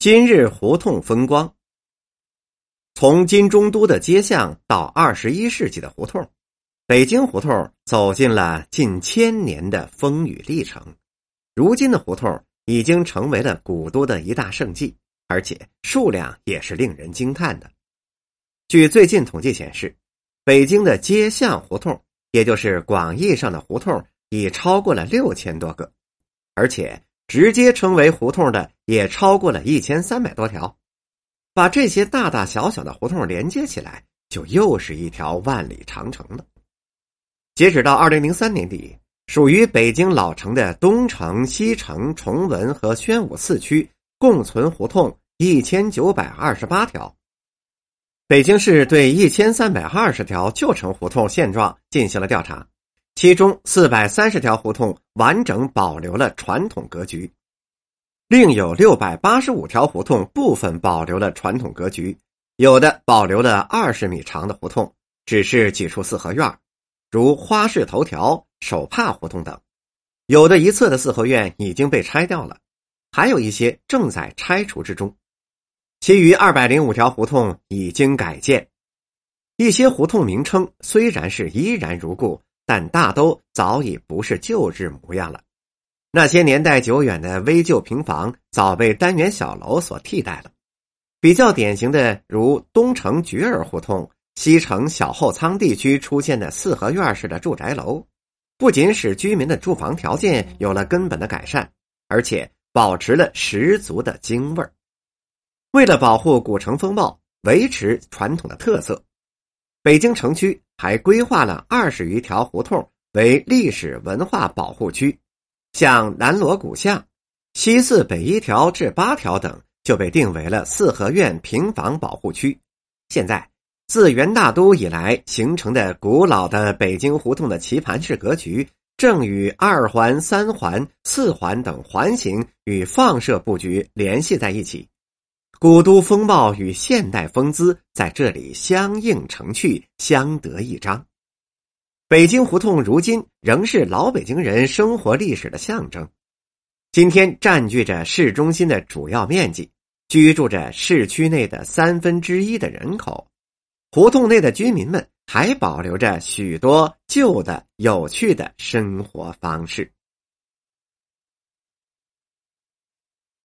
今日胡同风光。从金中都的街巷到二十一世纪的胡同，北京胡同走进了近千年的风雨历程。如今的胡同已经成为了古都的一大胜迹，而且数量也是令人惊叹的。据最近统计显示，北京的街巷胡同，也就是广义上的胡同，已超过了六千多个，而且。直接称为胡同的也超过了一千三百多条，把这些大大小小的胡同连接起来，就又是一条万里长城了。截止到二零零三年底，属于北京老城的东城、西城、崇文和宣武四区共存胡同一千九百二十八条。北京市对一千三百二十条旧城胡同现状进行了调查。其中四百三十条胡同完整保留了传统格局，另有六百八十五条胡同部分保留了传统格局，有的保留了二十米长的胡同，只是几处四合院，如花市头条、手帕胡同等；有的一侧的四合院已经被拆掉了，还有一些正在拆除之中。其余二百零五条胡同已经改建，一些胡同名称虽然是依然如故。但大都早已不是旧日模样了，那些年代久远的危旧平房早被单元小楼所替代了。比较典型的，如东城菊儿胡同、西城小后仓地区出现的四合院式的住宅楼，不仅使居民的住房条件有了根本的改善，而且保持了十足的京味儿。为了保护古城风貌，维持传统的特色。北京城区还规划了二十余条胡同为历史文化保护区，像南锣鼓巷、西四北一条至八条等就被定为了四合院平房保护区。现在，自元大都以来形成的古老的北京胡同的棋盘式格局，正与二环、三环、四环等环形与放射布局联系在一起。古都风貌与现代风姿在这里相映成趣，相得益彰。北京胡同如今仍是老北京人生活历史的象征。今天占据着市中心的主要面积，居住着市区内的三分之一的人口。胡同内的居民们还保留着许多旧的有趣的生活方式。